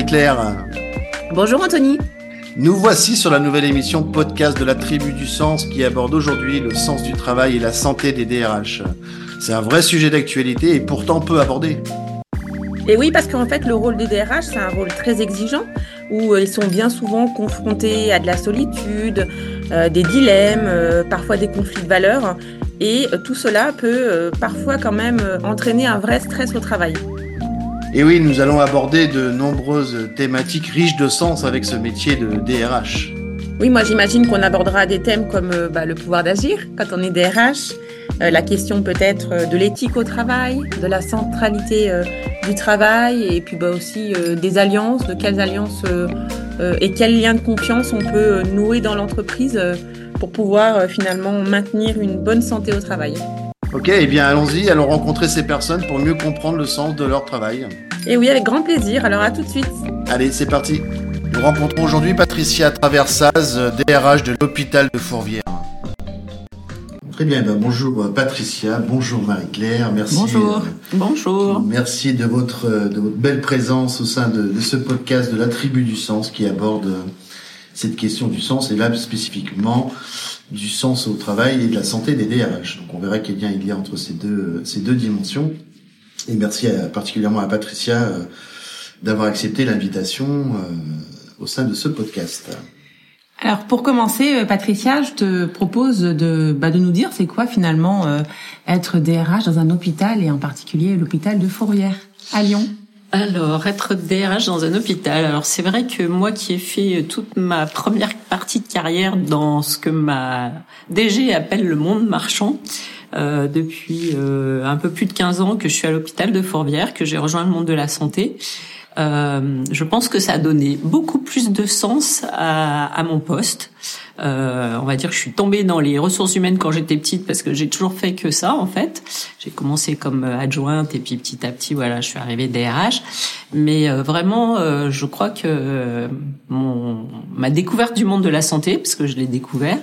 Bonjour Marie-Claire. Bonjour Anthony. Nous voici sur la nouvelle émission podcast de la Tribu du Sens qui aborde aujourd'hui le sens du travail et la santé des DRH. C'est un vrai sujet d'actualité et pourtant peu abordé. Et oui, parce qu'en fait, le rôle des DRH, c'est un rôle très exigeant où euh, ils sont bien souvent confrontés à de la solitude, euh, des dilemmes, euh, parfois des conflits de valeurs. Et tout cela peut parfois quand même entraîner un vrai stress au travail. Et oui, nous allons aborder de nombreuses thématiques riches de sens avec ce métier de DRH. Oui, moi j'imagine qu'on abordera des thèmes comme bah, le pouvoir d'agir quand on est DRH, euh, la question peut-être euh, de l'éthique au travail, de la centralité euh, du travail et puis bah, aussi des alliances, de quelles alliances et quels liens de confiance on peut nouer dans l'entreprise pour pouvoir finalement maintenir une bonne santé au travail. Ok, eh bien allons-y, allons rencontrer ces personnes pour mieux comprendre le sens de leur travail. Et oui, avec grand plaisir, alors à tout de suite. Allez, c'est parti. Nous rencontrons aujourd'hui Patricia Traversaz, DRH de l'hôpital de Fourvière. Très bien, ben bonjour euh, Patricia, bonjour Marie-Claire, merci. Bonjour. Euh, bonjour. Merci de votre, euh, de votre belle présence au sein de, de, ce podcast de la Tribu du Sens qui aborde cette question du sens et là spécifiquement du sens au travail et de la santé des DRH. Donc on verra quel lien il y a entre ces deux, ces deux dimensions. Et merci particulièrement à Patricia d'avoir accepté l'invitation au sein de ce podcast. Alors pour commencer, euh, Patricia, je te propose de, bah, de nous dire c'est quoi finalement euh, être DRH dans un hôpital et en particulier l'hôpital de Fourvière à Lyon? Alors, être DRH dans un hôpital. Alors, c'est vrai que moi qui ai fait toute ma première partie de carrière dans ce que ma DG appelle le monde marchand, euh, depuis euh, un peu plus de 15 ans que je suis à l'hôpital de Fourvière, que j'ai rejoint le monde de la santé. Euh, je pense que ça a donné beaucoup plus de sens à, à mon poste. Euh, on va dire que je suis tombée dans les ressources humaines quand j'étais petite parce que j'ai toujours fait que ça en fait. J'ai commencé comme adjointe et puis petit à petit voilà je suis arrivée DRH. Mais euh, vraiment euh, je crois que mon ma découverte du monde de la santé parce que je l'ai découvert,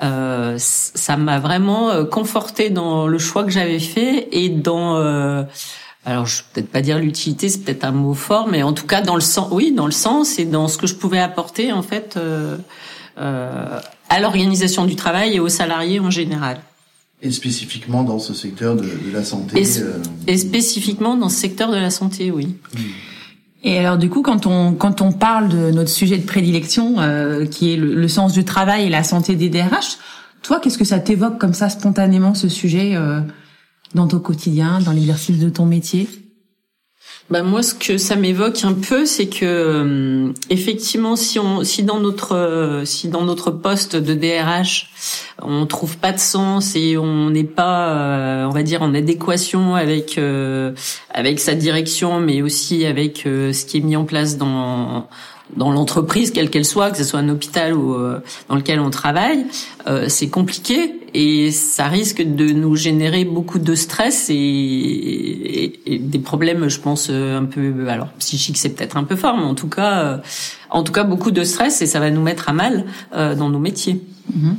ça m'a vraiment conforté dans le choix que j'avais fait et dans alors je vais peut-être pas dire l'utilité, c'est peut-être un mot fort, mais en tout cas dans le sens, oui, dans le sens et dans ce que je pouvais apporter en fait euh, euh, à l'organisation du travail et aux salariés en général. Et spécifiquement dans ce secteur de, de la santé. Et, euh... et, spécifiquement dans ce secteur de la santé, oui. Hmm. Et alors du coup, quand on quand on parle de notre sujet de prédilection, euh, qui est le, le, sens du travail et la santé des DRH, toi, qu'est-ce que ça t'évoque comme ça spontanément ce sujet euh, dans ton quotidien, dans l'exercice de ton métier? Bah moi, ce que ça m'évoque un peu, c'est que euh, effectivement, si on, si dans notre, euh, si dans notre poste de DRH, on trouve pas de sens et on n'est pas, euh, on va dire, en adéquation avec avec sa direction, mais aussi avec ce qui est mis en place dans dans l'entreprise, quelle qu'elle soit, que ce soit un hôpital ou dans lequel on travaille, c'est compliqué et ça risque de nous générer beaucoup de stress et, et, et des problèmes, je pense, euh, un peu, alors psychique, c'est peut-être un peu fort, mais en tout cas, en tout cas, beaucoup de stress et ça va nous mettre à mal dans nos métiers. Mm-hmm.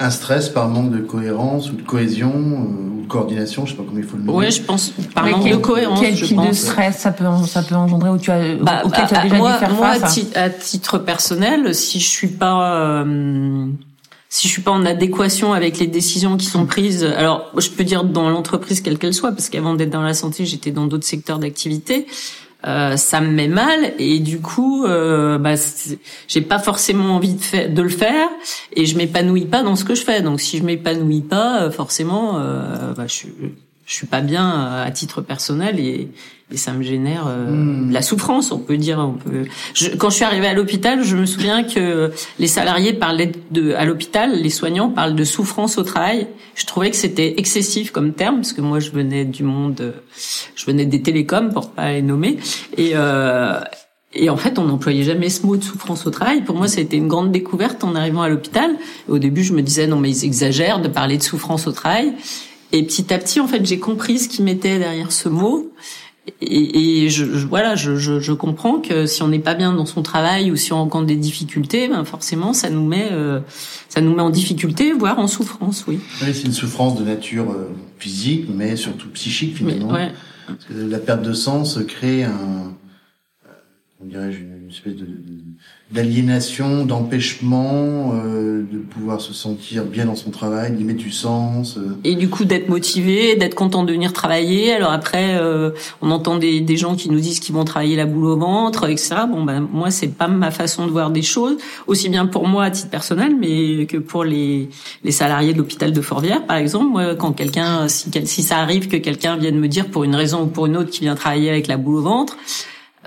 Un stress par manque de cohérence ou de cohésion euh, ou de coordination, je sais pas comment il faut le nommer. Oui, je pense par manque de cohérence. Quel type de stress ça peut ça peut engendrer ou tu as bah, auquel tu as déjà moi, dû faire moi, face Moi, à titre personnel, si je suis pas euh, si je suis pas en adéquation avec les décisions qui sont prises, alors je peux dire dans l'entreprise quelle qu'elle soit, parce qu'avant d'être dans la santé, j'étais dans d'autres secteurs d'activité. Euh, ça me met mal et du coup, euh, bah, j'ai pas forcément envie de, le faire et je m'épanouis pas dans ce que je fais. Donc si je m'épanouis pas, euh, forcément, euh, bah, je, je suis pas bien à titre personnel et, et ça me génère euh, hmm. la souffrance, on peut dire. On peut. Je, quand je suis arrivée à l'hôpital, je me souviens que les salariés parlaient de à l'hôpital, les soignants parlent de souffrance au travail. Je trouvais que c'était excessif comme terme parce que moi je venais du monde, je venais des télécoms pour pas les nommer et euh, et en fait, on n'employait jamais ce mot de souffrance au travail. Pour moi, ça a été une grande découverte en arrivant à l'hôpital. Au début, je me disais non mais ils exagèrent de parler de souffrance au travail. Et petit à petit, en fait, j'ai compris ce qui mettait derrière ce mot. Et, et je, voilà, je, je, je, comprends que si on n'est pas bien dans son travail ou si on rencontre des difficultés, ben forcément, ça nous met, euh, ça nous met en difficulté, voire en souffrance, oui. Oui, c'est une souffrance de nature euh, physique, mais surtout psychique finalement. ouais. Parce que la perte de sens crée un, une espèce d'aliénation, d'empêchement, euh, de pouvoir se sentir bien dans son travail, d'y mettre du sens. Euh. Et du coup d'être motivé, d'être content de venir travailler. Alors après, euh, on entend des, gens qui nous disent qu'ils vont travailler la boule au ventre, etc. Bon ben moi c'est pas ma façon de voir des choses, aussi bien pour moi à titre personnel, mais que pour les, les salariés de l'hôpital de Fourvière par exemple. Moi quand quelqu'un, si, ça arrive que quelqu'un vienne me dire pour une raison ou pour une autre qui vient travailler avec la boule au ventre,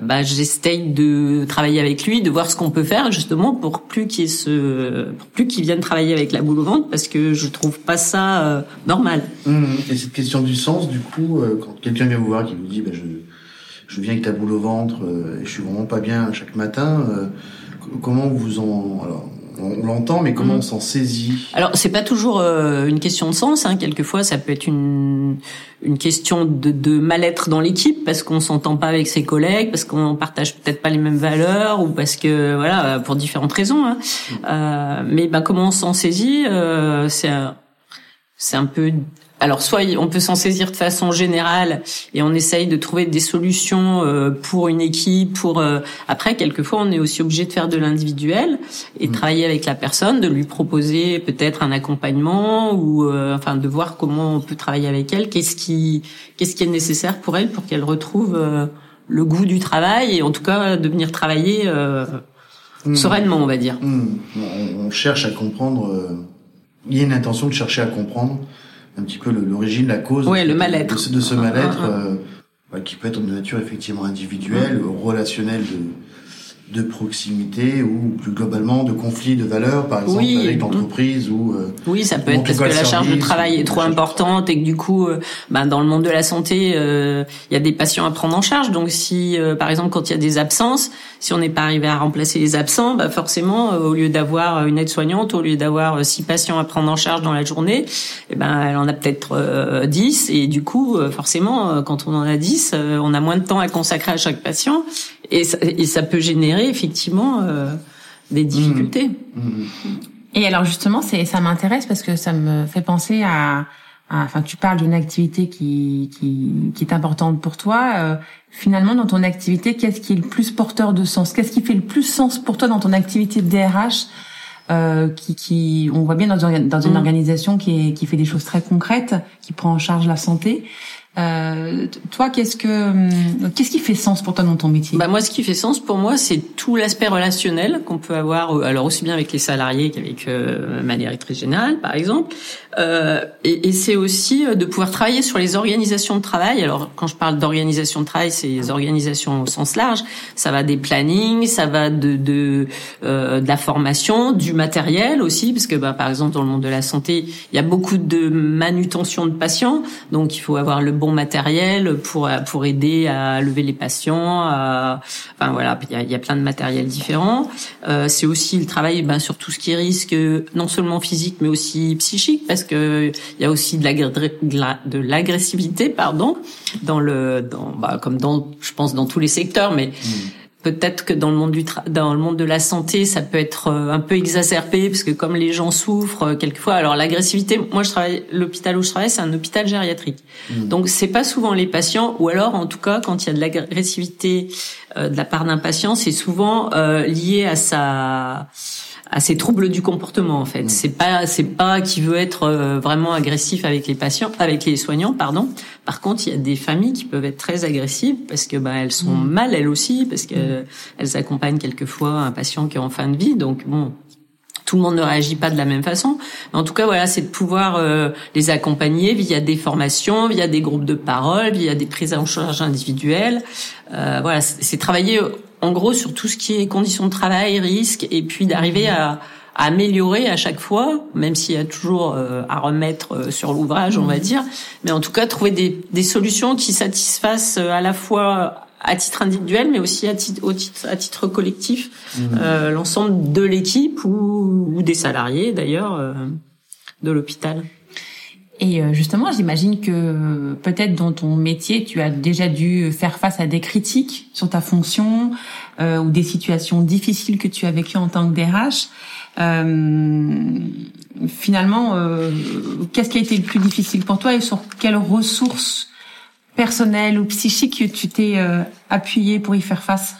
bah, j'essaye de travailler avec lui, de voir ce qu'on peut faire justement pour plus qu'il ce, pour plus qu'il vienne travailler avec la boule au ventre parce que je trouve pas ça euh, normal. Mmh. Et cette question du sens, du coup, euh, quand quelqu'un vient vous voir qui vous dit, bah, je, je viens avec ta boule au ventre euh, et je suis vraiment pas bien chaque matin, comment vous en, alors, on l'entend, mais comment mm. on s'en saisit? Alors, c'est pas toujours euh, une question de sens. Hein. Quelquefois, ça peut être une, une question de, de mal-être dans l'équipe parce qu'on s'entend pas avec ses collègues, parce qu'on partage peut-être pas les mêmes valeurs ou parce que voilà, pour différentes raisons. Hein. Mm. Euh, mais ben, comment on s'en saisit? Euh, C'est c'est un peu alors soit on peut s'en saisir de façon générale et on essaye de trouver des solutions euh, pour une équipe. Pour euh, après, quelquefois, on est aussi obligé de faire de l'individuel et de mmh. travailler avec la personne, de lui proposer peut-être un accompagnement ou euh, enfin de voir comment on peut travailler avec elle. Qu'est-ce qui qu'est-ce qui est nécessaire pour elle pour qu'elle retrouve le goût du travail et en tout cas de venir travailler mmh. sereinement, on va dire. Mmh. On, cherche à comprendre. il y a une intention de chercher à comprendre un petit peu l'origine, la cause ouais, le mal-être. De, ce mal-être euh, qui peut être de nature effectivement individuelle, relationnelle de de proximité ou plus globalement de conflits de valeurs, par exemple avec l'entreprise ou euh, oui, ça peut être parce que la charge de travail est trop importante et que du coup, euh, ben, dans le monde de la santé, euh, il y a des patients à prendre en charge. Donc si, par exemple, quand il y a des absences, si on n'est pas arrivé à remplacer les absents, bah forcément, au lieu d'avoir une aide-soignante, au lieu d'avoir six patients à prendre en charge dans la journée, eh ben elle en a peut-être dix. Et du coup, forcément, quand on en a dix, on a moins de temps à consacrer à chaque patient et ça, et ça peut générer effectivement euh, des difficultés. Mmh. Mmh. Et alors justement, c'est ça m'intéresse parce que ça me fait penser à, enfin tu parles d'une activité qui, qui, qui est importante pour toi. Euh, finalement, dans ton activité, qu'est-ce qui est le plus porteur de sens? Qu'est-ce qui fait le plus sens pour toi dans ton activité de DRH euh, qui, qui, on voit bien dans, dans une mmh. organisation qui, est, qui fait des choses très concrètes, qui prend en charge la santé. Euh, toi, qu'est-ce que hum, qu'est-ce qui fait sens pour toi dans ton métier? Bah moi, ce qui fait sens pour moi, c'est tout l'aspect relationnel qu'on peut avoir, euh, alors aussi bien avec les salariés qu'avec euh, ma directrice générale, par exemple. Euh, et, et c'est aussi euh, de pouvoir travailler sur les organisations de travail. Alors, quand je parle d'organisation de travail, c'est les organisations au sens large. Ça va des plannings, ça va de de, de la formation, du matériel aussi, parce que bah, par exemple dans le monde de la santé, il y a beaucoup de manutention de patients, donc il faut avoir le bon matériel pour pour aider à lever les patients. À, enfin voilà, il y a, plein de matériel différents. Euh, c'est aussi le travail ben, sur tout ce qui risque non seulement physique mais aussi psychique parce que il y a aussi de l'agressivité pardon dans le dans bah, comme dans je pense dans tous les secteurs mais mmh. Peut-être que dans le monde du dans le monde de la santé, ça peut être euh, un peu exacerbé parce que comme les gens souffrent euh, quelquefois. Alors l'agressivité, moi je travaille l'hôpital où je travaille, c'est un hôpital gériatrique. Mmh. Donc c'est pas souvent les patients ou alors en tout cas quand il y a de l'agressivité euh, de la part d'un patient, c'est souvent lié à sa à ces troubles du comportement en fait. Mm. C'est pas c'est pas qui veut être euh, vraiment agressif avec les patients, avec les soignants, pardon. Par contre, il y a des familles qui peuvent être très agressives parce que bah elles sont mm. mal elles aussi parce que mm. elles accompagnent quelquefois un patient qui est en fin de vie. Donc bon, tout le monde ne réagit pas de la même façon. Mais en tout cas, voilà, c'est de pouvoir euh, les accompagner via des formations, via des groupes de parole, via des prises en charge individuelles. Euh, voilà, c'est travailler en gros sur tout ce qui est conditions de travail, risques, et puis d'arriver à, améliorer à chaque fois, même s'il y a toujours euh, à remettre euh, sur l'ouvrage, on va mmh. dire, mais en tout cas trouver des, des solutions qui satisfassent euh, à la fois à titre individuel, mais aussi à titre, au titre, à titre collectif, mmh. euh, l'ensemble de l'équipe ou, ou, des salariés d'ailleurs de l'hôpital. Et euh, justement, j'imagine que peut-être dans ton métier, tu as déjà dû faire face à des critiques sur ta fonction euh, ou des situations difficiles que tu as vécues en tant que DRH. Euh, finalement, euh, qu'est-ce qui a été le plus difficile pour toi et sur quelles ressources personnelles ou psychiques tu t'es appuyé pour y faire face?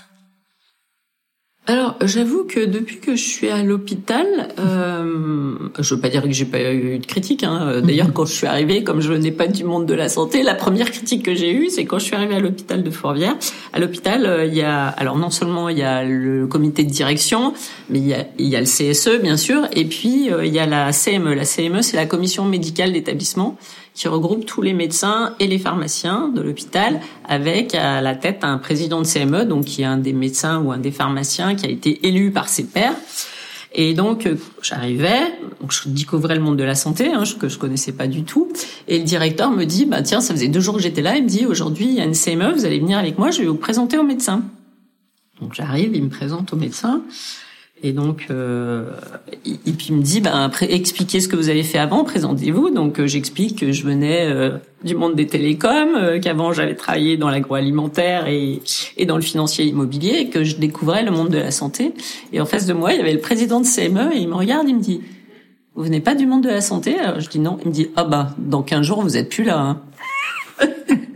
Alors, j'avoue que depuis que je suis à l'hôpital, euh, je veux pas dire que j'ai pas eu de critique. Hein. D'ailleurs, quand je suis arrivée, comme je n'ai pas du monde de la santé, la première critique que j'ai eue, c'est quand je suis arrivée à l'hôpital de Fourvière. À l'hôpital, euh, il y a, alors non seulement il y a le comité de direction, mais il y a, il y a le CSE bien sûr, et puis euh, il y a la CME. La CME, c'est la commission médicale d'établissement qui regroupe tous les médecins et les pharmaciens de l'hôpital, avec à la tête un président de CME, donc qui est un des médecins ou un des pharmaciens qui a été élu par ses pairs. Et donc euh, j'arrivais, donc je découvrais le monde de la santé hein, que je connaissais pas du tout. Et le directeur me dit bah tiens ça faisait deux jours que j'étais là, il me dit aujourd'hui il y a une CME, vous allez venir avec moi, je vais vous présenter au médecin. Donc j'arrive, il me présente au médecin. Et donc, euh, et il me dit, ben expliquez ce que vous avez fait avant, présentez-vous. Donc euh, j'explique que je venais euh, du monde des télécoms, euh, qu'avant j'avais travaillé dans l'agroalimentaire et, et dans le financier immobilier, que je découvrais le monde de la santé. Et en face de moi, il y avait le président de CME, et il me regarde, il me dit, vous venez pas du monde de la santé? Alors je dis non. Il me dit, ah bah dans 15 jours vous êtes plus là. Hein.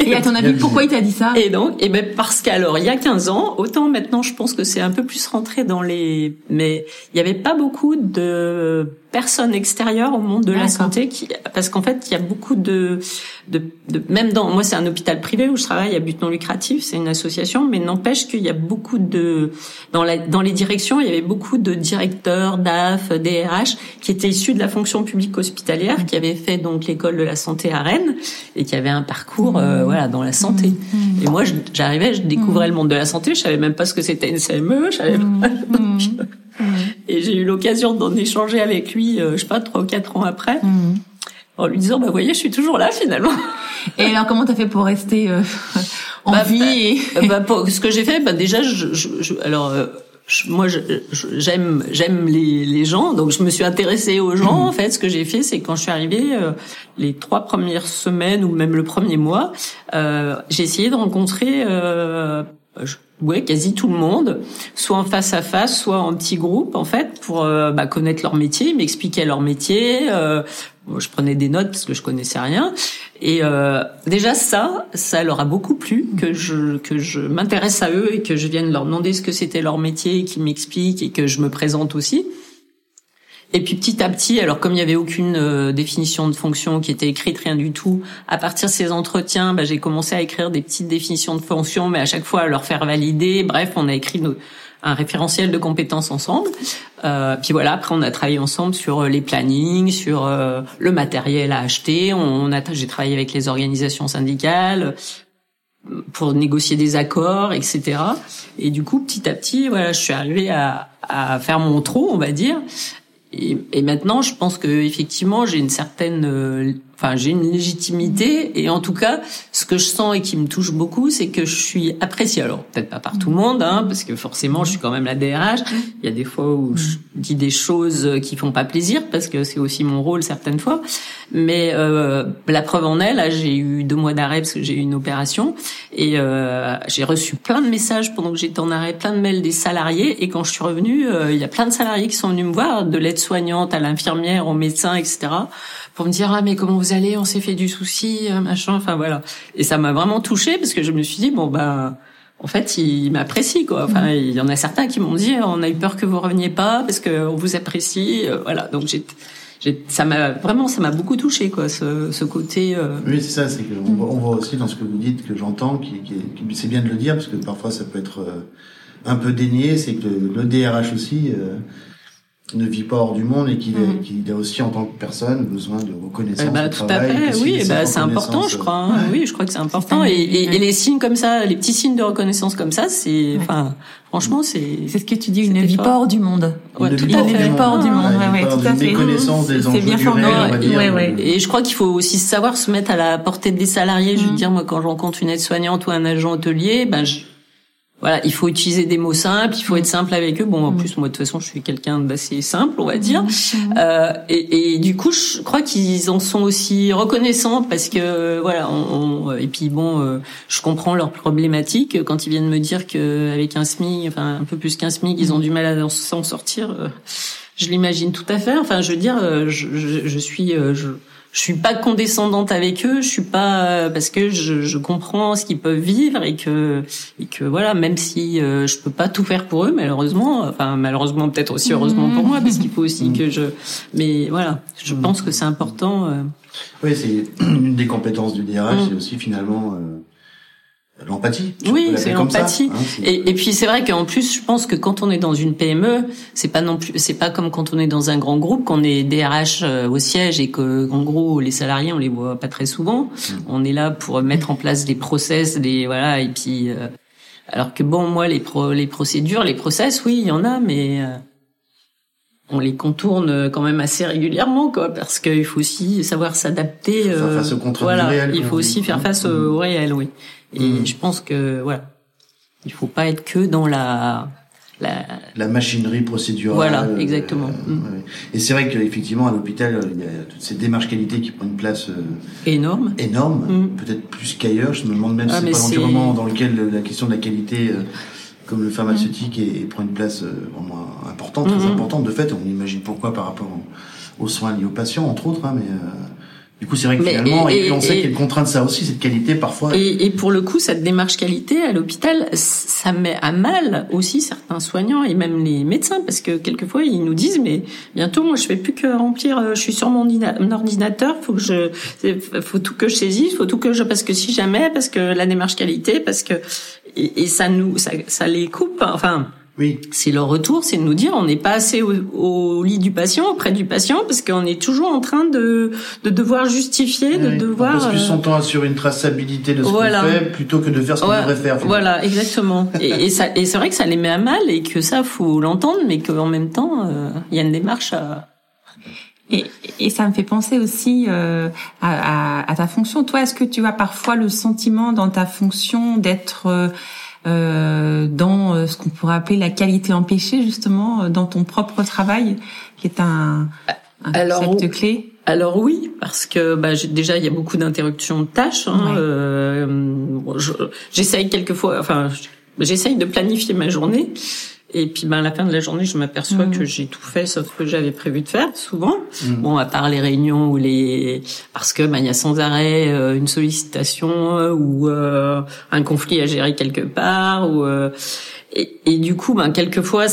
Et à ton avis, pourquoi il t'a dit ça? Et donc, et ben parce qu'alors il y a 15 ans, autant maintenant je pense que c'est un peu plus rentré dans les, mais il y avait pas beaucoup de personnes extérieures au monde de la santé qui, parce qu'en fait il y a beaucoup de, de, de même dans, moi c'est un hôpital privé où je travaille à but non lucratif, c'est une association, mais n'empêche qu'il y a beaucoup de, dans la, dans les directions il y avait beaucoup de directeurs, DAF, DRH qui étaient issus de la fonction publique hospitalière, qui avaient fait donc l'école de la santé à Rennes et qui avaient un parcours euh, voilà dans la santé. Et moi j'arrivais, je découvrais le monde de la santé, je savais même pas ce que c'était une CME, je savais pas. Et j'ai eu l'occasion d'en échanger avec lui, euh, je sais pas, trois ou quatre ans après, en lui disant, bah voyez, je suis toujours là finalement. Et alors, comment t'as fait pour rester euh, en Bah, vie et... bah, pour- ce que j'ai fait, bah déjà, je, je, je- alors. euh, moi, j'aime j'aime les, les gens, donc je me suis intéressée aux gens. En fait, ce que j'ai fait, c'est quand je suis arrivée, euh, les trois premières semaines ou même le premier mois, euh, j'ai essayé de rencontrer, euh, je- ouais, quasi tout le monde, soit en face à face, soit en petits groupes, en fait, pour euh, bah, connaître leur métier, m'expliquer leur métier. Euh, je prenais des notes parce que je connaissais rien. Et euh, déjà ça, ça leur a beaucoup plu que je que je m'intéresse à eux et que je vienne leur demander ce que c'était leur métier, qu'ils m'expliquent et que je me présente aussi. Et puis petit à petit, alors comme il n'y avait aucune euh, définition de fonction qui était écrite, rien du tout, à partir de ces entretiens, bah, j'ai commencé à écrire des petites définitions de fonction, mais à chaque fois à leur faire valider. Bref, on a écrit un référentiel de compétences ensemble. Euh, puis voilà, après on a travaillé ensemble sur euh, les plannings, sur euh, le matériel à acheter. On a, j'ai travaillé avec les organisations syndicales pour négocier des accords, etc. Et du coup, petit à petit, voilà, je suis arrivée à, à faire mon trou, on va dire. Et, maintenant, je pense que effectivement, j'ai une certaine, euh, enfin, j'ai une légitimité. Et en tout cas, ce que je sens et qui me touche beaucoup, c'est que je suis appréciée. Alors, peut-être pas par tout le monde, hein, parce que forcément, je suis quand même la DRH. Il y a des fois où je dis des choses qui font pas plaisir, parce que c'est aussi mon rôle certaines fois. Mais euh, la preuve en est, là, j'ai eu deux mois d'arrêt parce que j'ai eu une opération et euh, j'ai reçu plein de messages pendant que j'étais en arrêt, plein de mails des salariés. Et quand je suis revenue, euh, il y a plein de salariés qui sont venus me voir, de l'aide-soignante à l'infirmière, au médecin, etc., pour me dire ah mais comment vous allez, on s'est fait du souci, euh, machin. Enfin voilà. Et ça m'a vraiment touchée parce que je me suis dit bon bah en fait, ils m'apprécient quoi. Enfin, il y en a certains qui m'ont dit on a eu peur que vous reveniez pas parce que on vous apprécie. Euh, voilà. Donc j'ai ça m'a vraiment ça m'a beaucoup touché quoi ce, ce côté euh, Oui, c'est ça, c'est voit, on voit aussi dans ce que vous dites, que j'entends, qui, qui, qui- c'est bien de le dire, parce que parfois ça peut être euh, un peu dénié, c'est que le, le DRH aussi euh, ne vit pas hors du monde et qu'il Mhm. qu'il a aussi en tant que personne besoin de reconnaissance Eh ben, au tout à travail, que fait, oui, ben, c'est important, je crois. hein. euh, Oui, je crois que c'est important. Et, et, ouais. et les signes comme ça, les petits signes de reconnaissance comme ça, c'est, enfin, franchement, c'est. C'est ce que tu dis, une vie pas hors du monde. Ouais, ne tout vit à pas hors fait. du monde. Pas hors du monde, Ouais, tout à fait. méconnaissance des C'est enjeux bien du réel. Et je crois qu'il faut aussi savoir se mettre à la portée des salariés. Je veux Mm. dire, moi, quand je rencontre une aide-soignante ou un agent hôtelier, ben, je, voilà, il faut utiliser des mots simples, il faut être simple avec eux. Bon, en Mm. plus, moi, de toute façon, je suis quelqu'un d'assez simple, on va dire. Euh, et, et du coup, je crois qu'ils en sont aussi reconnaissants parce que voilà. On, on- et puis bon, euh, je comprends leurs problématiques quand ils viennent me dire que avec un SMIC, enfin un peu plus qu'un SMIC, ils ont du mal à s'en sortir. euh, je l'imagine tout à fait. Enfin, je veux dire, euh, je, je, je suis, euh, je, je suis pas condescendante avec eux, je suis pas parce que je, je comprends ce qu'ils peuvent vivre et que et que voilà, même si euh, je peux pas tout faire pour eux malheureusement, enfin malheureusement peut-être aussi heureusement pour moi parce qu'il faut aussi que je mais voilà, je pense que c'est important. Euh. Oui, c'est une des compétences du DRH, c'est aussi finalement euh, L'empathie. Oui, c'est l'empathie. Hein, et, et, puis c'est vrai qu'en plus, je pense que quand on est dans une PME, c'est pas non plus, c'est pas comme quand on est dans un grand groupe, qu'on est DRH euh, au siège et que, en gros, les salariés, on les voit pas très souvent. Mm. On est là pour mettre en place des process, des voilà, et puis. Euh, alors que bon, moi, les pro, les procédures, les process, oui, il y en a, mais euh, on les contourne quand même assez régulièrement, quoi, parce qu'il faut aussi savoir s'adapter. Euh, face au voilà, réel, il faut aussi faire face au réel, oui. Et mm. je pense que voilà, il faut pas être que dans la la, la machinerie procédurale. Voilà, euh, exactement. Mm. Et c'est vrai qu'effectivement à l'hôpital, il y a toutes ces démarches qualité qui prennent une place euh, énorme. Énorme, mm. peut-être plus qu'ailleurs. Je me demande même ah, si c'est pas l'environnement dans lequel la question de la qualité, euh, comme le pharmaceutique, est, prend une place vraiment importante, très mm-hmm. importante. De fait, on imagine pourquoi par rapport aux, soins liés aux patients, entre autres. Hein, mais du coup, c'est vrai que finalement, et, on sait qu'il y a une contrainte ça aussi, cette qualité parfois. Et, et, pour le coup, cette démarche qualité à l'hôpital, ça met à mal aussi certains soignants et même les médecins, parce que quelquefois ils nous disent, mais bientôt, moi, je fais plus que remplir. Euh, je suis sur mon ordinateur, faut que je, faut tout que je saisisse, faut tout que je, parce que si jamais, parce que la démarche qualité, parce que et, ça nous, ça, ça les coupe. Enfin oui. C'est leur retour, c'est de nous dire on n'est pas assez au, lit du patient, auprès du patient, parce qu'on est toujours en train de, de devoir justifier, de devoir. Parce qu'ils sont temps sur une traçabilité de ce qu'on fait plutôt que de faire ce qu'on devrait faire. Voilà, exactement. et, et, ça, et c'est vrai que ça les met à mal et que ça faut l'entendre, mais qu'en même temps euh, il y a une démarche à. Et, et, ça me fait penser aussi euh, à, à, à, ta fonction. Toi, est-ce que tu as parfois le sentiment dans ta fonction d'être euh, euh, dans euh, ce qu'on pourrait appeler la qualité empêchée justement euh, dans ton propre travail, qui est un, un alors, concept clé. Alors oui, parce que bah, déjà il y a beaucoup d'interruptions de tâches. Hein, euh, j'essaye quelquefois, enfin j'essaye de planifier ma journée. Et puis, ben, à la fin de la journée, je m'aperçois que mm. j'ai tout fait sauf ce que j'avais prévu de faire, souvent. Mm. Bon, à part les réunions ou les, parce que ben, il y a sans arrêt euh, une sollicitation euh, ou euh, un conflit à gérer quelque part. Ou et, et, du coup, ben, quelquefois,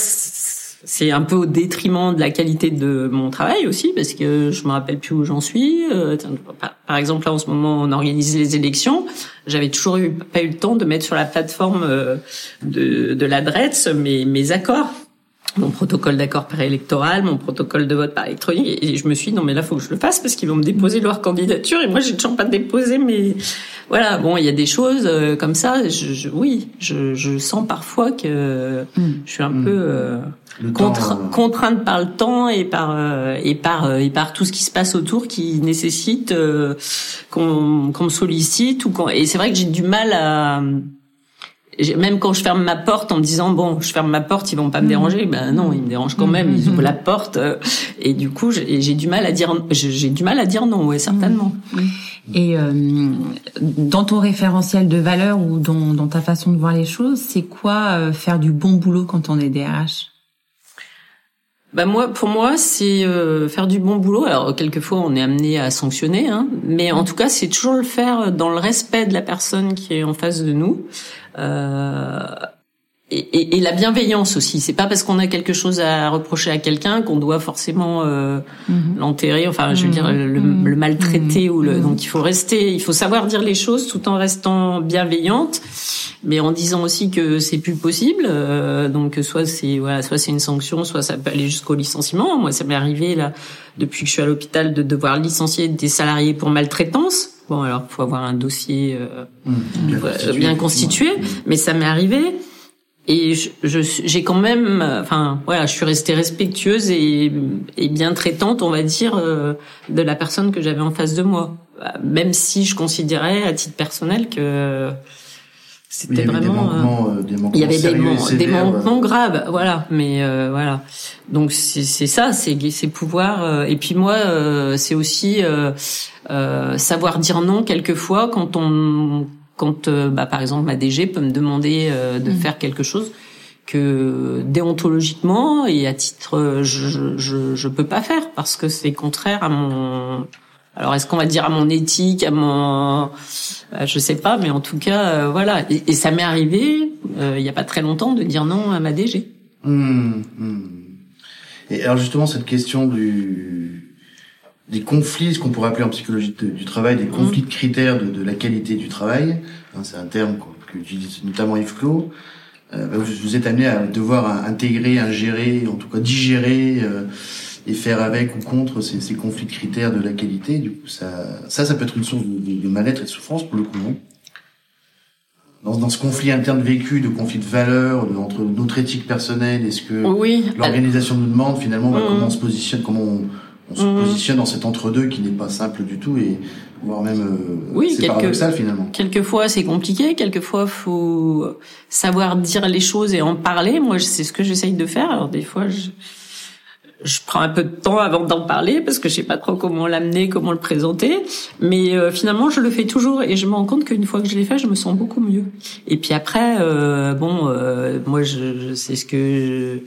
c'est un peu au détriment de la qualité de mon travail aussi parce que je me rappelle plus où j'en suis. Euh, par exemple, là en ce moment, on organise les élections. J'avais toujours eu, pas eu le temps de mettre sur la plateforme euh, de, de l'adresse mes, mes accords mon protocole d'accord préélectoral, mon protocole de vote par électronique, et je me suis dit, non mais là faut que je le fasse parce qu'ils vont me déposer leur candidature et moi j'ai toujours pas déposé mais voilà bon il y a des choses euh, comme ça. Je, je oui, je, je, sens parfois que hmm. je suis un peu euh, euh, contrainte par le temps et par et par et par tout ce qui se passe autour qui nécessite qu'on qu'on me sollicite ou et c'est vrai que j'ai du mal à même quand je ferme ma porte en me disant bon je ferme ma porte ils vont pas me mmh. déranger. Ben non ils me dérangent quand même ils ouvrent la porte euh, et du coup j'ai du mal à dire j'ai du mal à dire non ouais certainement. Mmh. et euh, dans ton référentiel de valeur ou dans, dans ta façon de voir les choses c'est quoi euh, faire du bon boulot quand on est DRH bah moi, pour moi, c'est euh, faire du bon boulot. Alors quelquefois, on est amené à sanctionner, hein, mais en tout cas, c'est toujours le faire dans le respect de la personne qui est en face de nous. Euh, et, et, et, la bienveillance aussi. C'est pas parce qu'on a quelque chose à reprocher à quelqu'un qu'on doit forcément euh, mhm. l'enterrer. Enfin, je veux dire, le, mhm. le maltraiter ou le. Mhm. Donc, il faut rester. Il faut savoir dire les choses tout en restant bienveillante, mais en disant aussi que c'est plus possible. Euh, donc, soit c'est voilà, soit c'est une sanction, soit ça peut aller jusqu'au licenciement. Moi, ça m'est arrivé là depuis que je suis à l'hôpital de devoir licencier des salariés pour maltraitance. Bon, alors, faut avoir un dossier euh, bien, constitué, bien constitué mais ça m'est arrivé et je, j'ai quand même, enfin voilà, je suis restée respectueuse et, et bien traitante, on va dire, euh, de la personne que j'avais en face de moi, même si je considérais à titre personnel que c'était vraiment il y avait des manquements, des, manquements graves voilà. Mais euh, voilà. Donc c'est ça c'est c'est pouvoir euh, et puis moi c'est aussi savoir dire non quelquefois quand on quand, euh, bah, par exemple, ma DG peut me demander euh, de mm. faire quelque chose que déontologiquement et à titre, je, je, je peux pas faire parce que c'est contraire à mon Alors est-ce qu'on va dire à mon éthique, à mon, bah, je sais pas, mais en tout cas, euh, voilà. Et, ça m'est arrivé euh, il y a pas très longtemps de dire non à ma DG. Mmh, mmh. Et alors justement cette question du des conflits, ce qu'on pourrait appeler en psychologie du travail, des conflits de critères de, de, la qualité du travail, hein, c'est un terme qu'utilise notamment Yves Clos. Euh, bah, vous, vous êtes amené à devoir intégrer, ingérer, en tout cas digérer euh, et faire avec ou contre ces, ces, conflits de critères de la qualité. Du coup, ça, ça, ça peut être une source de, de mal-être et de souffrance pour le coup, non? Dans, dans, ce conflit interne vécu, de conflit de valeurs, entre notre éthique personnelle, est-ce que oui. l'organisation nous demande finalement bah, mm. comment on se positionne, comment on, on se mm. positionne dans cet entre-deux qui n'est pas simple du tout et voire même euh, oui, c'est paradoxal finalement. Quelquefois c'est compliqué, quelquefois faut savoir dire les choses et en parler. Moi c'est ce que j'essaye de faire. Alors des fois je je prends un peu de temps avant d'en parler parce que je sais pas trop comment l'amener, comment le présenter. Mais euh, finalement, je le fais toujours et je me rends compte qu'une fois que je l'ai fait, je me sens beaucoup mieux. Et puis après, euh, bon, euh, moi, je, je sais ce que.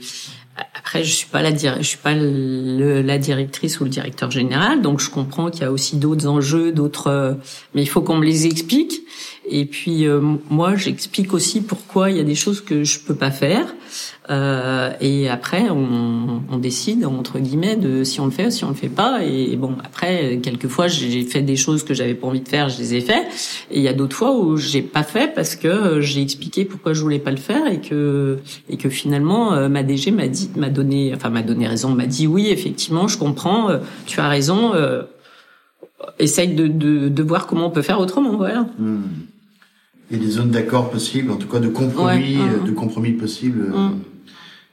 Après, je suis pas la je suis pas la directrice ou le directeur général, donc je comprends qu'il y a aussi d'autres enjeux, d'autres. mais il faut qu'on me les explique. Et puis moi, j'explique aussi pourquoi il y a des choses que je peux pas faire. Euh, et après, on, on, décide entre guillemets de si on le fait, ou si on le fait pas. Et bon, après, quelquefois, j'ai fait des choses que j'avais pas envie de faire, je les ai fait. Et il y a d'autres fois où j'ai pas fait parce que j'ai expliqué pourquoi je voulais pas le faire et que et que finalement, euh, ma DG m'a dit, m'a donné, enfin m'a donné raison, m'a dit oui, effectivement, je comprends, euh, tu as raison. Euh, essaye de, de, de, voir comment on peut faire autrement. Voilà. Il y a des zones d'accord possibles, en tout cas de compromis, de compromis possibles. Hmm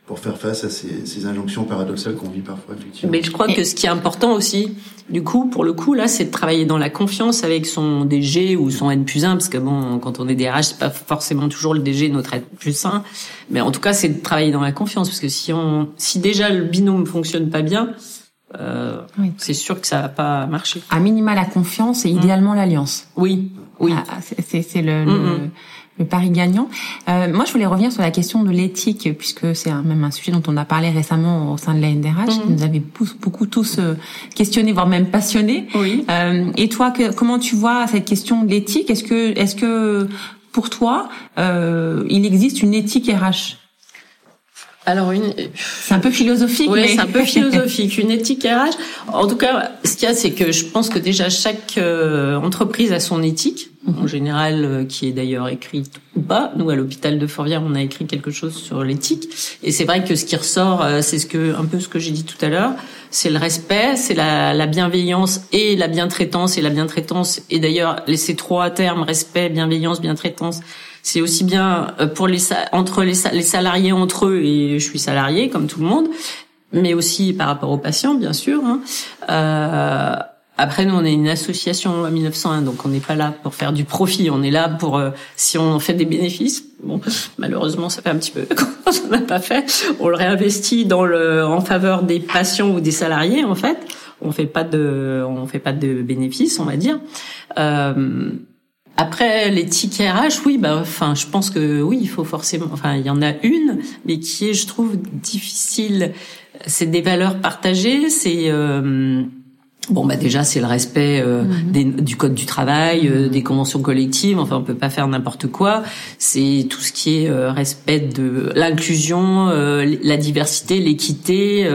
pour faire face à ces, ces injonctions paradoxales qu'on vit parfois effectivement. Mais je crois que ce qui est important aussi, du coup, pour le coup là, c'est de travailler dans la confiance avec son DG ou son N plus 1, parce que bon, quand on est DRH, c'est pas forcément toujours le DG notre N plus 1, mais en tout cas, c'est de travailler dans la confiance, parce que si on, si déjà le binôme fonctionne pas bien, euh, oui. c'est sûr que ça va pas marcher. À minima la confiance et idéalement l'alliance. Oui, oui. Ah, c'est le, le le pari gagnant. Euh, moi, je voulais revenir sur la question de l'éthique, puisque c'est même un sujet dont on a parlé récemment au sein de la NDRH, qui mhm. nous avait beaucoup tous euh, questionnés, voire même passionnés. Oui. Euh, et toi, que, comment tu vois cette question de l'éthique? Est-ce que, est-ce que pour toi, euh, il existe une éthique RH alors une, c'est un peu philosophique. Oui, c'est un peu philosophique. Une éthique RH. En tout cas, ce qu'il y a, c'est que je pense que déjà chaque euh, entreprise a son éthique, en général, euh, qui est d'ailleurs écrite ou pas. Nous, à l'hôpital de Fourvière, on a écrit quelque chose sur l'éthique. Et c'est vrai que ce qui ressort, euh, c'est ce que un peu ce que j'ai dit tout à l'heure, c'est le respect, c'est la, la, bienveillance et la bientraitance. Et la bientraitance, et d'ailleurs, ces trois termes respect, bienveillance, bientraitance c'est aussi bien euh, pour les entre les, les salariés entre eux et je suis salarié comme tout le monde, mais aussi par rapport aux patients bien sûr. Hein. Euh, après, nous, on est une association à 1901, donc on n'est pas là pour faire du profit. On est là pour, euh, si on fait des bénéfices, bon, malheureusement, ça fait un petit peu quand on n'a pas fait, on le réinvestit dans le, en faveur des patients ou des salariés, en fait. On fait pas de, on fait pas de bénéfices, on va dire. Euh, après l'éthique RH, oui, bah, enfin, je pense que oui, il faut forcément. Enfin, il y en a une, mais qui est, je trouve, difficile. C'est des valeurs partagées. C'est euh, bon, bah déjà, c'est le respect euh, mhm. du code du travail, euh, des conventions collectives. Enfin, on peut pas faire n'importe quoi. C'est tout ce qui est respect de l'inclusion, la diversité, l'équité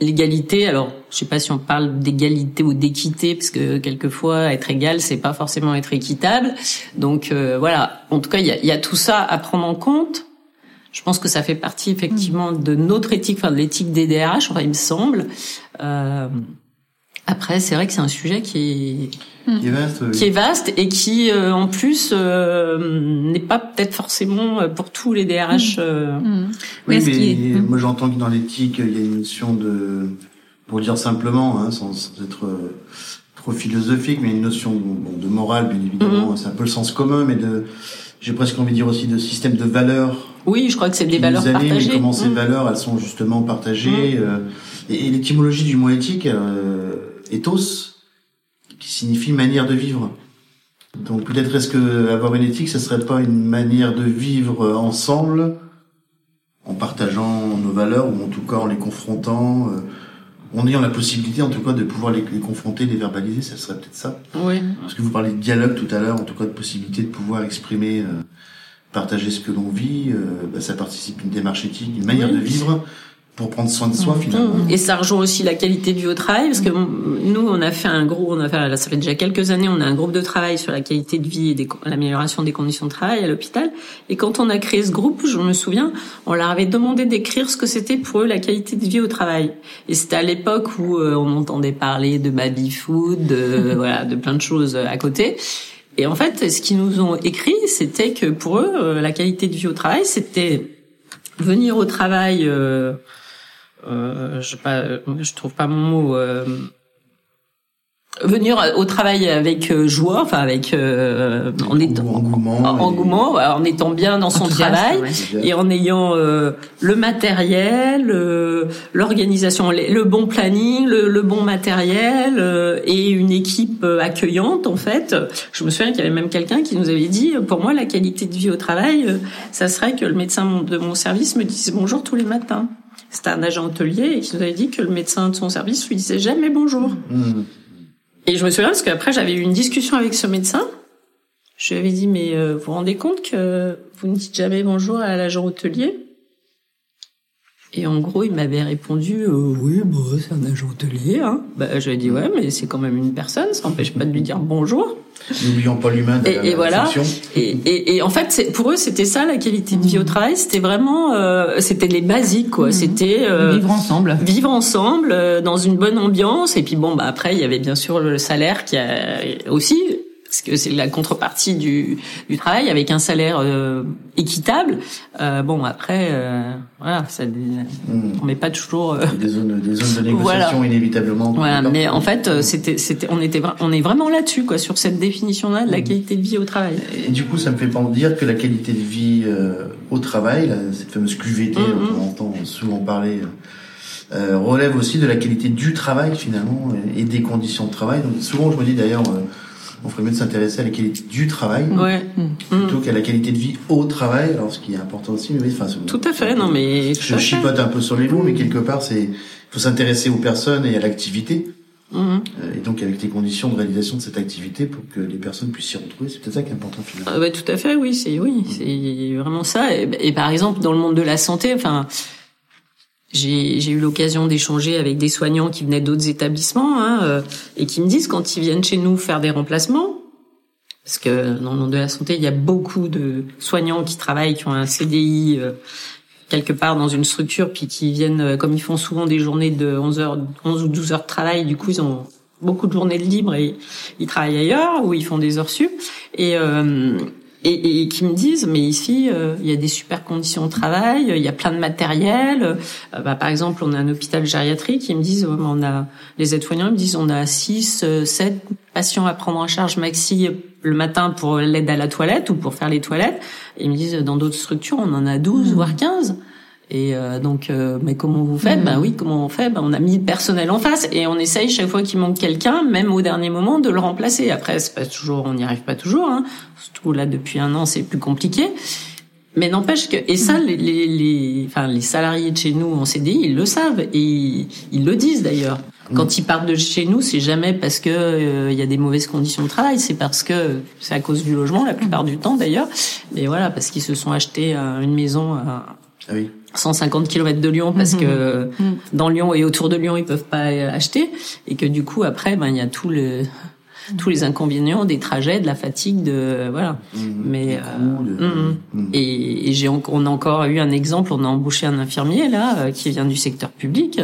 l'égalité, alors je sais pas si on parle d'égalité ou d'équité, parce que quelquefois être égal, c'est pas forcément être équitable. Donc euh, voilà, en tout cas, il y a, y a, tout ça à prendre en compte. Je pense que ça fait partie effectivement de notre éthique, enfin de l'éthique des DRH, enfin, il me semble. Euh, après, c'est vrai que c'est un sujet qui est, qui est vaste, qui est vaste et qui, euh, en plus, euh, n'est pas peut-être forcément euh, pour tous les DRH. Euh... Mmh. Oui, mais moi j'entends que dans l'éthique, il y a une notion de, pour dire simplement, hein, sans, être trop philosophique, mais une notion bon, de morale, bien évidemment. Mmh. C'est un peu le sens commun, mais de, j'ai presque envie de dire aussi de système de valeurs. Oui, je crois que c'est des valeurs anime, partagées. Mais comment ces mmh. valeurs, elles sont justement partagées. et, et l'étymologie du mot éthique. Euh, ethos, qui signifie manière de vivre. Donc peut-être est-ce que avoir une éthique, ce serait pas une manière de vivre ensemble, en partageant nos valeurs ou en tout cas en les confrontant, euh, en ayant la possibilité, en tout cas, de pouvoir les, les confronter, les verbaliser, ça serait peut-être ça. Oui. Parce que vous parlez de dialogue tout à l'heure, en tout cas de possibilité de pouvoir exprimer, euh, partager ce que l'on vit, euh, bah, ça participe d'une démarche éthique, une manière Oui. de vivre pour prendre soin de soi finalement. Et ça rejoint aussi la qualité de vie au travail, parce que nous, on a fait un gros, on a fait, ça fait déjà quelques années, on a un groupe de travail sur la qualité de vie et des- l'amélioration des conditions de travail à l'hôpital. Et quand on a créé ce groupe, je me souviens, on leur avait demandé d'écrire ce que c'était pour eux la qualité de vie au travail. Et c'était à l'époque où euh, on entendait parler de baby food, de, voilà, de plein de choses à côté. Et en fait, ce qu'ils nous ont écrit, c'était que pour eux, euh, la qualité de vie au travail, c'était venir au travail. euh, euh, je euh, je trouve pas mon mot. euh, venir au travail avec euh, joie, enfin avec euh, en étant Engouement en- et- engouement, en étant bien dans son travail ouais. et en ayant euh, le matériel, euh, l'organisation, le le bon planning, le, le bon matériel euh, et une équipe accueillante en fait. Je me souviens qu'il y avait même quelqu'un qui nous avait dit, pour moi la qualité de vie au travail, ça serait que le médecin de mon service me dise bonjour tous les matins. C'était un agent hôtelier et qui nous avait dit que le médecin de son service lui disait jamais bonjour. Mmh. Et je me souviens parce qu'après j'avais eu une discussion avec ce médecin. Je lui avais dit mais euh, vous vous rendez compte que vous ne dites jamais bonjour à l'agent hôtelier? Et en gros il m'avait répondu euh, oui bah c'est un agent hôtelier. Hein. Bah, je lui ai dit ouais mais c'est quand même une personne, ça n'empêche pas de lui dire bonjour. N'oublions pas l'humain Et- et voilà. Et, et, et en fait c'est- pour eux c'était ça la qualité de vie au travail, c'était vraiment euh, c'était les basiques quoi. C'était euh, Vivre ensemble. vivre ensemble euh, dans une bonne ambiance et puis bon bah après il y avait bien sûr le salaire qui a aussi parce que c'est la contrepartie du, du travail avec un salaire euh, équitable Euh, bon après euh, voilà ça Mmh. on met pas toujours euh, Des zones, des zones de négociation Voilà. inévitablement. voilà mais en fait euh, c'était c'était on était on est vraiment là-dessus quoi sur cette définition là de la qualité de vie au travail Et du coup, ça me fait pas dire que la qualité de vie euh, au travail, là, cette fameuse QVT Mhm. dont on entend souvent parler, euh, relève aussi de la qualité du travail finalement et, et des conditions de travail. Donc souvent, je me dis d'ailleurs, euh, on ferait mieux de s'intéresser à la qualité du travail ouais plutôt qu'à la qualité de vie au travail. Alors, ce qui est important aussi, mais enfin, tout à fait non mais je chipote un peu sur les mots, mais quelque part, c'est faut s'intéresser aux personnes et à l'activité. Mhm. Euh, Et donc avec les conditions de réalisation de cette activité pour que les personnes puissent s'y retrouver, c'est peut-être ça qui est important finalement. Ah bah, tout à fait, oui, c'est oui, c'est vraiment ça. Et, et par exemple, dans le monde de la santé, enfin, j'ai eu l'occasion d'échanger avec des soignants qui venaient d'autres établissements hein, euh, et qui me disent quand ils viennent chez nous faire des remplacements, parce que dans le monde de la santé, il y a beaucoup de soignants qui travaillent, qui ont un CDI euh, quelque part dans une structure, puis qui viennent, euh, comme ils font souvent des journées de 11 heures, 11 ou 12 heures de travail, du coup, ils ont beaucoup de journées de libre et ils travaillent ailleurs ou ils font des heures sup. Et, euh, et, et qui me disent, mais ici, euh, il y a des super conditions de travail, il y a plein de matériel. Euh, bah, par exemple, on a un hôpital gériatrique, ils me disent, on a les aides-soignants, ils me disent, on a 6, 7 patients à prendre en charge maxi le matin pour l'aide à la toilette ou pour faire les toilettes. Et ils me disent, dans d'autres structures, on en a 12, voire 15. Et euh, donc, euh, mais comment vous faites? Ben oui, comment on fait? Ben on a mis le personnel en face et on essaye chaque fois qu'il manque quelqu'un, même au dernier moment, de le remplacer. Après, c'est pas toujours, on n'y arrive pas toujours. Hein. Surtout là, depuis un an, c'est plus compliqué. Mais n'empêche que et ça, les, les, les, enfin les salariés de chez nous en CDI, ils le savent et ils, ils le disent d'ailleurs. Quand ils partent de chez nous, c'est jamais parce que euh, il y a des mauvaises conditions de travail, c'est parce que c'est à cause du logement la plupart du temps d'ailleurs. Mais voilà, parce qu'ils se sont achetés euh, une maison à Ah oui. 150 km de Lyon parce que Mhm. dans Lyon et autour de Lyon ils peuvent pas euh, acheter et que du coup après ben il y a tout le tous les inconvénients des trajets, de la fatigue, de voilà. Mais euh, et, et j'ai on a encore eu un exemple, on a embauché un infirmier là euh, qui vient du secteur public.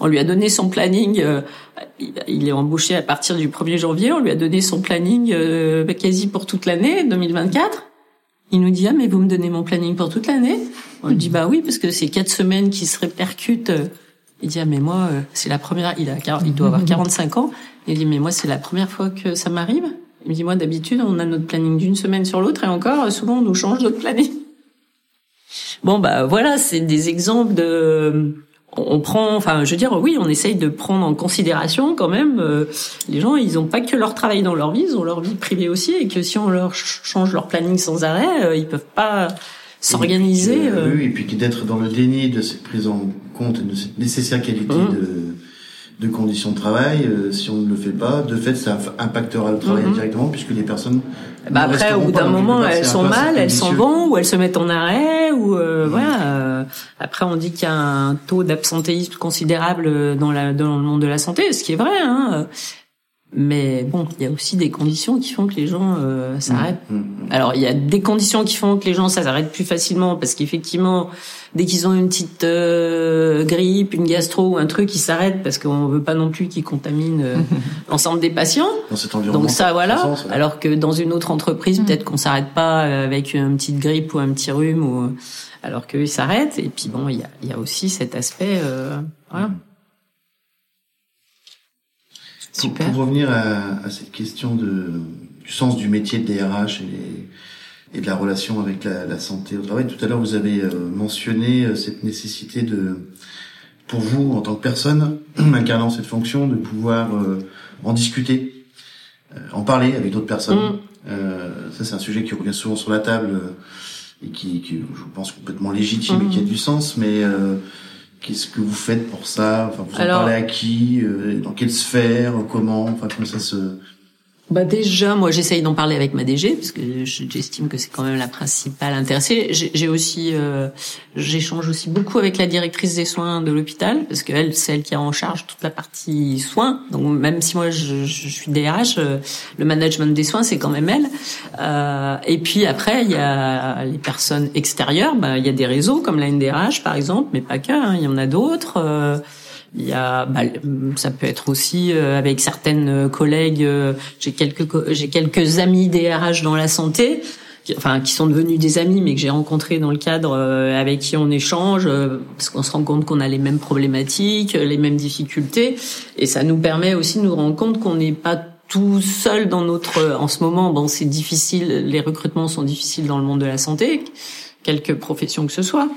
On lui a donné son planning. euh, il- il est embauché à partir du 1er janvier. On lui a donné son planning euh, quasi pour toute l'année 2024. Il nous dit ah mais vous me donnez mon planning pour toute l'année On lui dit bah oui parce que c'est quatre semaines qui se répercutent. Il dit ah mais moi euh, c'est la première. Il a il doit avoir 45 ans. Il dit mais moi c'est la première fois que ça m'arrive. Il me dit moi d'habitude on a notre planning d'une semaine sur l'autre et encore souvent on nous change notre planning. Bon bah voilà c'est des exemples de on prend, enfin, je veux dire, oui, on essaye de prendre en considération quand même. euh, les gens, ils ont pas que leur travail dans leur vie, ils ont leur vie privée aussi, et que si on leur ch- change leur planning sans arrêt, euh, ils peuvent pas s'organiser. Et puis, euh, euh. Oui, et puis d'être dans le déni de cette prise en compte de cette nécessaire qualité Mhm. de, de conditions de travail, euh, si on ne le fait pas, de fait, ça impactera le travail Mhm. directement puisque les personnes. Bah après, au bout d'un moment, elles sont mal, elles s'en vont, ou elles se mettent en arrêt, ou euh, voilà. euh, après, on dit qu'il y a un taux d'absentéisme considérable dans, la, dans le monde de la santé, ce qui est vrai. Hein. Mais bon, il y a aussi des conditions qui font que les gens euh, s'arrêtent. Mhm. Alors, il y a des conditions qui font que les gens ça s'arrête plus facilement parce qu'effectivement, dès qu'ils ont une petite euh, grippe, une gastro ou un truc, ils s'arrêtent parce qu'on veut pas non plus qu'ils contaminent euh, l'ensemble des patients. Dans cet environnement. Donc ça, voilà. Alors que dans une autre entreprise, peut-être qu'on s'arrête pas euh, avec une petite grippe ou un petit rhume, ou alors qu'eux ils s'arrêtent. Et puis bon, il y a, il y a aussi cet aspect. Euh, voilà. Super. pour revenir à, à cette question de, du sens du métier de DRH et, et de la relation avec la, la santé au travail, tout à l'heure vous avez euh, mentionné euh, cette nécessité de, pour vous en tant que personne incarnant cette fonction, de pouvoir euh, en discuter, euh, en parler avec d'autres personnes. Mm. Euh, ça c'est un sujet qui revient souvent sur la table euh, et qui, qui je pense complètement légitime et qui a du sens, mais euh, Qu'est-ce que vous faites pour ça? Enfin, vous en Alors- parlez à qui? Euh, Dans quelle sphère? Comment? Enfin, comment ça se Bah déjà, moi j'essaye d'en parler avec ma DG parce que je- j'estime que c'est quand même la principale intéressée. J'ai j'ai aussi, euh, j'échange aussi beaucoup avec la directrice des soins de l'hôpital parce qu'elle, c'est elle qui a en charge toute la partie soins. Donc même si moi je, je suis DRH, euh, le management des soins c'est quand même elle. Euh, et puis après il y a les personnes extérieures. Bah, il y a des réseaux comme la NDRH par exemple, mais pas que. hein, il y en a d'autres. Euh, il y a, bah, ça peut être aussi euh, avec certaines euh, collègues. euh, j'ai quelques, j'ai quelques amis DRH dans la santé, qui, enfin qui sont devenus des amis, mais que j'ai rencontrés dans le cadre avec qui on échange, parce qu'on se rend compte qu'on a les mêmes problématiques, les mêmes difficultés, et ça nous permet aussi de nous rendre compte qu'on n'est pas tout seul dans notre. En ce moment, bon, c'est difficile. Les recrutements sont difficiles dans le monde de la santé, quelque profession que ce soit.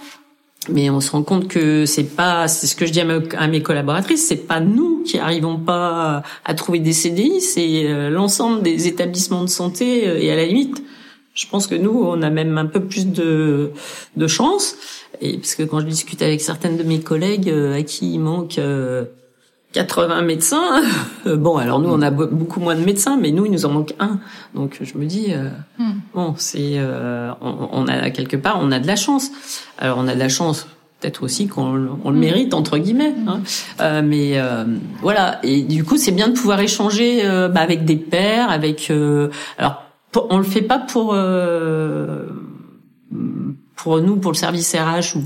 Mais on se rend compte que c'est pas, c'est ce que je dis à mes, collaboratrices, c'est pas nous qui arrivons pas à trouver des CDI, c'est euh, l'ensemble des établissements de santé euh, et à la limite, je pense que nous, on a même un peu plus de, de chance. Et parce que quand je discute avec certaines de mes collègues euh, à qui il manque 80 médecins, euh, bon, alors nous, on a be- beaucoup moins de médecins, mais nous, il nous en manque un. Donc je me dis, euh, Hmm. bon, c'est, euh, on, on a quelque part, on a de la chance. Alors on a de la chance. Peut-être aussi qu'on le- on le mérite entre guillemets, hein. Euh, mais euh, voilà. Et du coup, c'est bien de pouvoir échanger bah, avec des pairs, avec. euh, alors, on le fait pas pour euh, pour nous, pour le service RH, ou,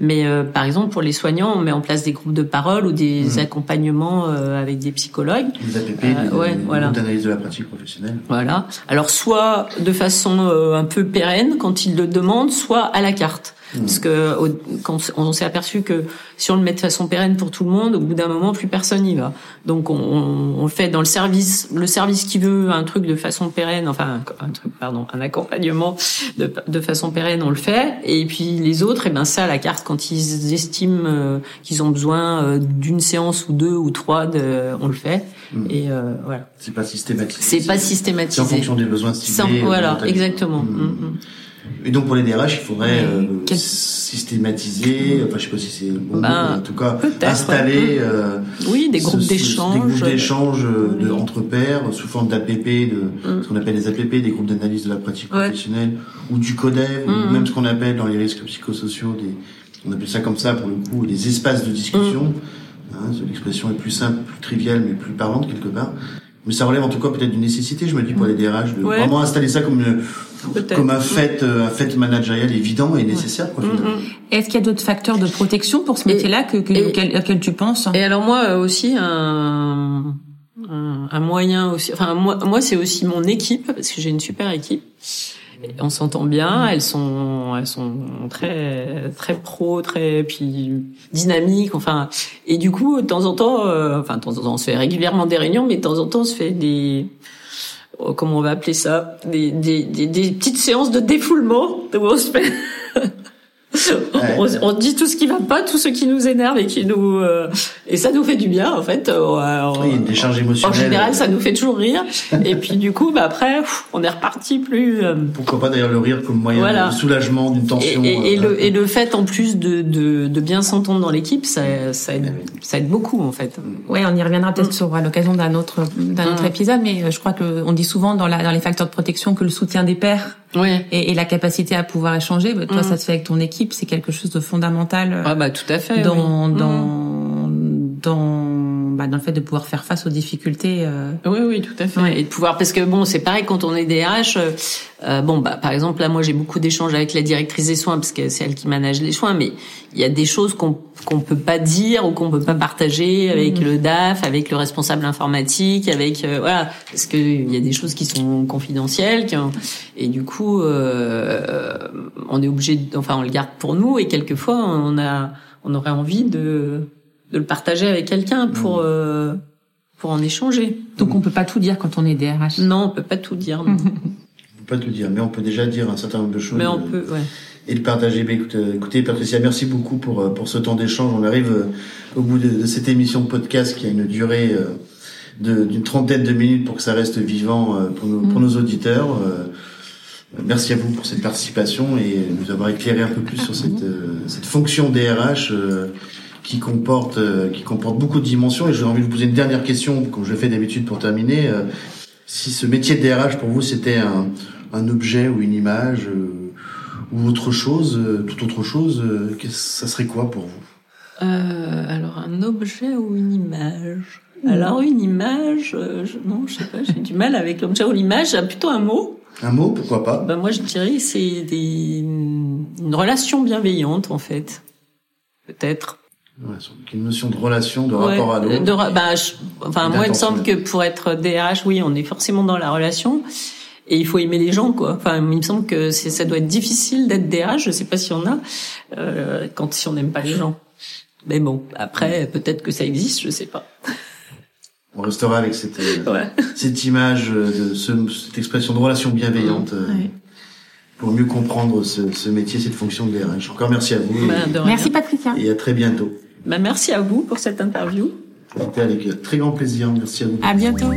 mais euh, par exemple pour les soignants, on met en place des groupes de parole ou des Mhm. accompagnements euh, avec des psychologues. les APP, Euh, les, ouais, voilà. d'analyse de la pratique professionnelle Voilà. Alors soit de façon euh, un peu pérenne quand ils le demandent, soit à la carte. Mhm. Parce que au- quand on s'est aperçu que si on le met de façon pérenne pour tout le monde, au bout d'un moment plus personne n'y va. Donc on, on, on fait dans le service, le service qui veut un truc de façon pérenne, enfin un, un truc pardon, un accompagnement de, de façon pérenne, on le fait. Et puis les autres, et ben ça à la carte quand ils estiment euh, qu'ils ont besoin euh, d'une séance ou deux ou trois, de, on le fait. Mhm. Et euh, voilà. C'est pas systématisé. C'est pas C'est systématisé. en fonction des besoins Sans- ciblés. euh, voilà, exactement. Mhm. Mm, mm. Et donc pour les DRH, il faudrait euh, Quel- systématiser, enfin je sais pas si c'est le bon mot, mais en tout cas installer euh, Oui, des groupes d'échange. des groupes d'échange de, Oui. entre pairs sous forme d'APP, de Mm. ce qu'on appelle les APP, des groupes d'analyse de la pratique Ouais. professionnelle, ou du CODEV, ou Mm. même ce qu'on appelle dans les risques psychosociaux, des, on appelle ça comme ça pour le coup, des espaces de discussion. Mm. Hein, L'expression est plus simple, plus triviale, mais plus parlante quelque part. Mais ça relève en tout cas peut-être d'une nécessité, je me dis, pour les DRH, de Ouais. vraiment installer ça comme, une- comme un fait, euh, un fait managérial évident et nécessaire. Quoi, Mm, finalement. mm. Est-ce qu'il y a d'autres facteurs de protection pour ce métier-là que, que, auquel tu penses? Et alors moi euh, aussi un, un, un moyen aussi. Enfin moi, moi c'est aussi mon équipe parce que j'ai une super équipe. On s'entend bien. Elles sont elles sont très très pro, très puis dynamiques. Enfin et du coup de temps en temps, euh, enfin de temps en temps on se fait régulièrement des réunions, mais de temps en temps on se fait des oh, comment on va appeler ça? Des, des, des, des petites séances de défoulement où on se fait on, dit tout ce qui va pas, tout ce qui nous énerve et qui nous euh, et ça nous fait du bien en fait. Euh, oui, une décharge émotionnelle. En général, ça nous fait toujours rire. et puis du coup, bah après, on est reparti plus. Euh, Pourquoi pas d'ailleurs le rire comme moyen de soulagement d'une tension. Et, et, le, et, le, fait en plus de, de, de bien s'entendre dans l'équipe, ça, ça, aide, ça aide beaucoup en fait. Oui, on y reviendra peut-être mm. sur à l'occasion d'un autre d'un autre mm. épisode, mais je crois que on dit souvent dans, la, dans les facteurs de protection que le soutien des pairs Ouais. Et, et, la capacité à pouvoir échanger, bah, toi, mm. ça se fait avec ton équipe, c'est quelque chose de fondamental. Ah bah tout à fait. Dans dans dans bah, dans le fait de pouvoir faire face aux difficultés. Euh... Oui, oui, tout à fait. Et de pouvoir, parce que bon, c'est pareil quand on est DRH. Euh, euh, bon, bah, par exemple, là, moi, j'ai beaucoup d'échanges avec la directrice des soins parce que c'est elle qui manage les soins, mais il y a des choses qu'on qu'on peut pas dire ou qu'on peut pas partager avec mmh. le DAF, avec le responsable informatique, avec euh, voilà, parce que il y a des choses qui sont confidentielles, qui et du coup, euh, on est obligé, enfin, on le garde pour nous et quelquefois, on a, on aurait envie de de le partager avec quelqu'un pour mmh. euh, pour en échanger. Donc on peut pas tout dire quand on est DRH. Non, on peut pas tout dire. Non. on peut pas tout dire, mais on peut déjà dire un certain nombre de choses. Mais on peut, ouais. Et le partager. Mais écoutez, Patricia, merci beaucoup pour euh, pour ce temps d'échange. On arrive euh, au bout de, de, cette émission de podcast qui a une durée d'une trentaine de minutes pour que ça reste vivant pour nos, pour mmh. nos auditeurs. Merci à vous pour cette participation et nous avoir éclairé un peu plus sur cette, cette fonction DRH qui comporte euh, qui comporte beaucoup de dimensions. Et j'ai envie de vous poser une dernière question, comme je le fais d'habitude pour terminer. Euh, si ce métier de DRH pour vous c'était un, un objet ou une image euh, ou autre chose, toute autre chose, ça serait quoi pour vous? Alors un objet ou une image? Alors une image, je, non, je sais pas, j'ai du mal avec l'objet ou l'image, plutôt un mot. Un mot, pourquoi pas? Ben moi je dirais c'est des une relation bienveillante en fait, peut-être. Ouais, une notion de relation, de rapport à l'autre. Bah, enfin, moi, il me semble que pour être DRH, oui, on est forcément dans la relation. Et il faut aimer les gens, quoi. Enfin, il me semble que ça doit être difficile d'être DRH. Je sais pas si on a euh, quand si on n'aime pas les gens. Mais bon, après, peut-être que ça existe, je sais pas. On restera avec cette euh, cette image de ce, cette expression de relation bienveillante. Euh, pour mieux comprendre ce, ce, métier, cette fonction de DRH. Encore merci à vous. Bah, merci Patricia. Et à très bientôt. Bah, merci à vous pour cette interview. C'était avec très grand plaisir. Merci à vous. À bientôt.